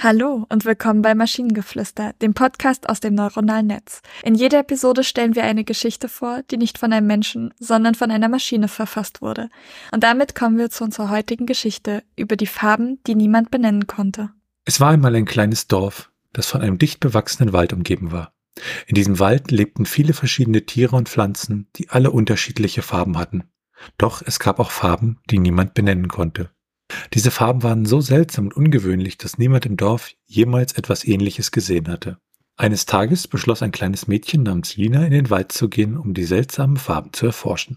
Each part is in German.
Hallo und willkommen bei Maschinengeflüster, dem Podcast aus dem neuronalen Netz. In jeder Episode stellen wir eine Geschichte vor, die nicht von einem Menschen, sondern von einer Maschine verfasst wurde. Und damit kommen wir zu unserer heutigen Geschichte über die Farben, die niemand benennen konnte. Es war einmal ein kleines Dorf, das von einem dicht bewachsenen Wald umgeben war. In diesem Wald lebten viele verschiedene Tiere und Pflanzen, die alle unterschiedliche Farben hatten. Doch es gab auch Farben, die niemand benennen konnte. Diese Farben waren so seltsam und ungewöhnlich, dass niemand im Dorf jemals etwas ähnliches gesehen hatte. Eines Tages beschloss ein kleines Mädchen namens Lina in den Wald zu gehen, um die seltsamen Farben zu erforschen.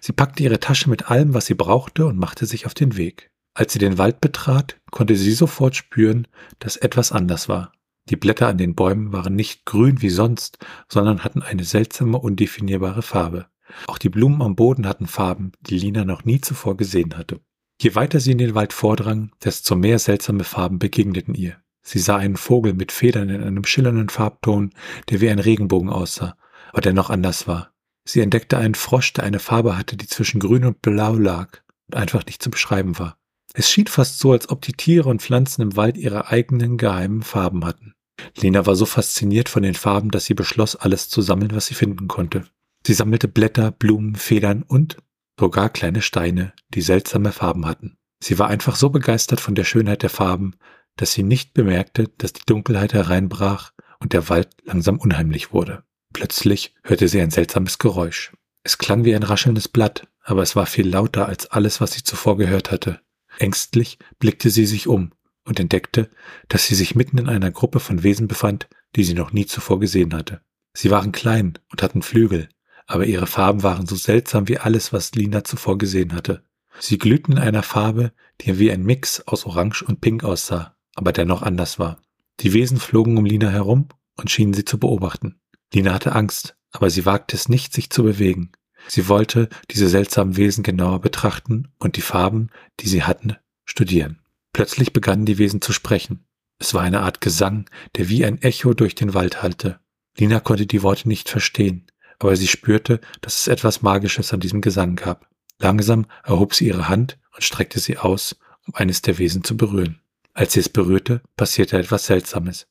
Sie packte ihre Tasche mit allem, was sie brauchte, und machte sich auf den Weg. Als sie den Wald betrat, konnte sie sofort spüren, dass etwas anders war. Die Blätter an den Bäumen waren nicht grün wie sonst, sondern hatten eine seltsame, undefinierbare Farbe. Auch die Blumen am Boden hatten Farben, die Lina noch nie zuvor gesehen hatte. Je weiter sie in den Wald vordrang, desto mehr seltsame Farben begegneten ihr. Sie sah einen Vogel mit Federn in einem schillernden Farbton, der wie ein Regenbogen aussah, aber dennoch anders war. Sie entdeckte einen Frosch, der eine Farbe hatte, die zwischen grün und blau lag und einfach nicht zu beschreiben war. Es schien fast so, als ob die Tiere und Pflanzen im Wald ihre eigenen geheimen Farben hatten. Lena war so fasziniert von den Farben, dass sie beschloss, alles zu sammeln, was sie finden konnte. Sie sammelte Blätter, Blumen, Federn und sogar kleine Steine, die seltsame Farben hatten. Sie war einfach so begeistert von der Schönheit der Farben, dass sie nicht bemerkte, dass die Dunkelheit hereinbrach und der Wald langsam unheimlich wurde. Plötzlich hörte sie ein seltsames Geräusch. Es klang wie ein raschelndes Blatt, aber es war viel lauter als alles, was sie zuvor gehört hatte. Ängstlich blickte sie sich um und entdeckte, dass sie sich mitten in einer Gruppe von Wesen befand, die sie noch nie zuvor gesehen hatte. Sie waren klein und hatten Flügel, aber ihre Farben waren so seltsam wie alles, was Lina zuvor gesehen hatte. Sie glühten in einer Farbe, die wie ein Mix aus Orange und Pink aussah, aber dennoch anders war. Die Wesen flogen um Lina herum und schienen sie zu beobachten. Lina hatte Angst, aber sie wagte es nicht, sich zu bewegen. Sie wollte diese seltsamen Wesen genauer betrachten und die Farben, die sie hatten, studieren. Plötzlich begannen die Wesen zu sprechen. Es war eine Art Gesang, der wie ein Echo durch den Wald hallte. Lina konnte die Worte nicht verstehen, aber sie spürte, dass es etwas Magisches an diesem Gesang gab. Langsam erhob sie ihre Hand und streckte sie aus, um eines der Wesen zu berühren. Als sie es berührte, passierte etwas Seltsames.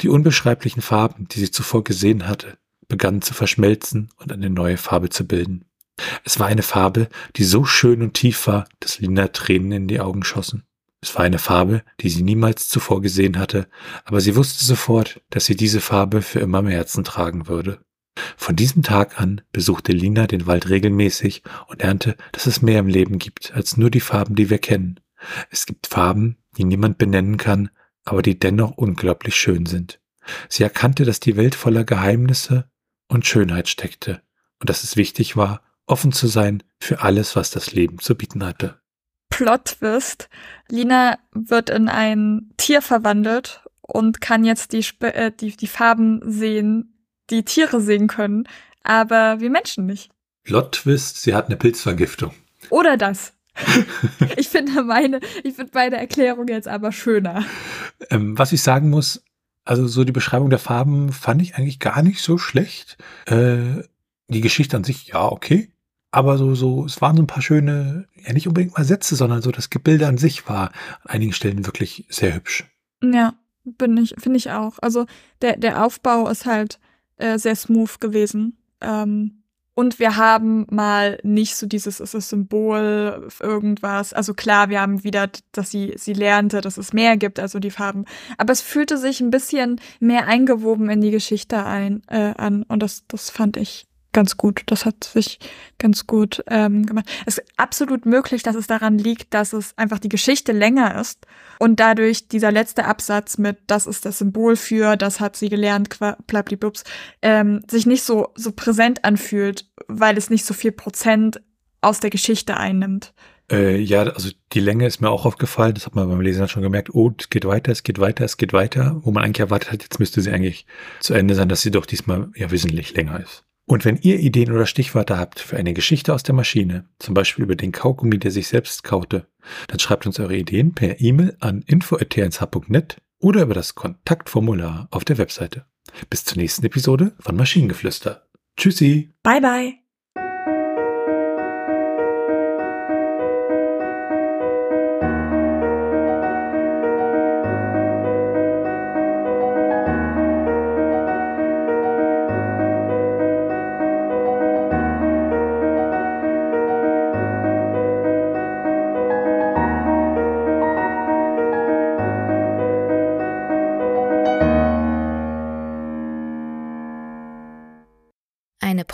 Die unbeschreiblichen Farben, die sie zuvor gesehen hatte, begannen zu verschmelzen und eine neue Farbe zu bilden. Es war eine Farbe, die so schön und tief war, dass Lina Tränen in die Augen schossen. Es war eine Farbe, die sie niemals zuvor gesehen hatte, aber sie wusste sofort, dass sie diese Farbe für immer im Herzen tragen würde. Von diesem Tag an besuchte Lina den Wald regelmäßig und lernte, dass es mehr im Leben gibt als nur die Farben, die wir kennen. Es gibt Farben, die niemand benennen kann, aber die dennoch unglaublich schön sind. Sie erkannte, dass die Welt voller Geheimnisse und Schönheit steckte und dass es wichtig war, offen zu sein für alles, was das Leben zu bieten hatte. Plot-Twist. Lina wird in ein Tier verwandelt und kann jetzt die, äh, die, die Farben sehen, die Tiere sehen können, aber wir Menschen nicht. Plot Twist, sie hat eine Pilzvergiftung. Oder das. ich finde meine, ich finde meine Erklärung jetzt aber schöner. Ähm, was ich sagen muss, also so die Beschreibung der Farben fand ich eigentlich gar nicht so schlecht. Äh, die Geschichte an sich, ja, okay. Aber so, so, es waren so ein paar schöne, ja nicht unbedingt mal Sätze, sondern so das Gebilde an sich war an einigen Stellen wirklich sehr hübsch. Ja, bin ich, finde ich auch. Also der, der Aufbau ist halt äh, sehr smooth gewesen. Ähm, und wir haben mal nicht so dieses, ist das Symbol, irgendwas. Also klar, wir haben wieder, dass sie, sie lernte, dass es mehr gibt, also die Farben. Aber es fühlte sich ein bisschen mehr eingewoben in die Geschichte ein, äh, an. Und das, das fand ich ganz gut. Das hat sich ganz gut ähm, gemacht. Es ist absolut möglich, dass es daran liegt, dass es einfach die Geschichte länger ist und dadurch dieser letzte Absatz mit das ist das Symbol für, das hat sie gelernt, blablablubs, ähm, sich nicht so so präsent anfühlt, weil es nicht so viel Prozent aus der Geschichte einnimmt. Äh, ja, also die Länge ist mir auch aufgefallen. Das hat man beim Lesen schon gemerkt. Oh, es geht weiter, es geht weiter, es geht weiter. Wo man eigentlich erwartet hat, jetzt müsste sie eigentlich zu Ende sein, dass sie doch diesmal ja wesentlich länger ist. Und wenn ihr Ideen oder Stichwörter habt für eine Geschichte aus der Maschine, zum Beispiel über den Kaugummi, der sich selbst kaute, dann schreibt uns eure Ideen per E-Mail an info.tnsh.net oder über das Kontaktformular auf der Webseite. Bis zur nächsten Episode von Maschinengeflüster. Tschüssi. Bye bye.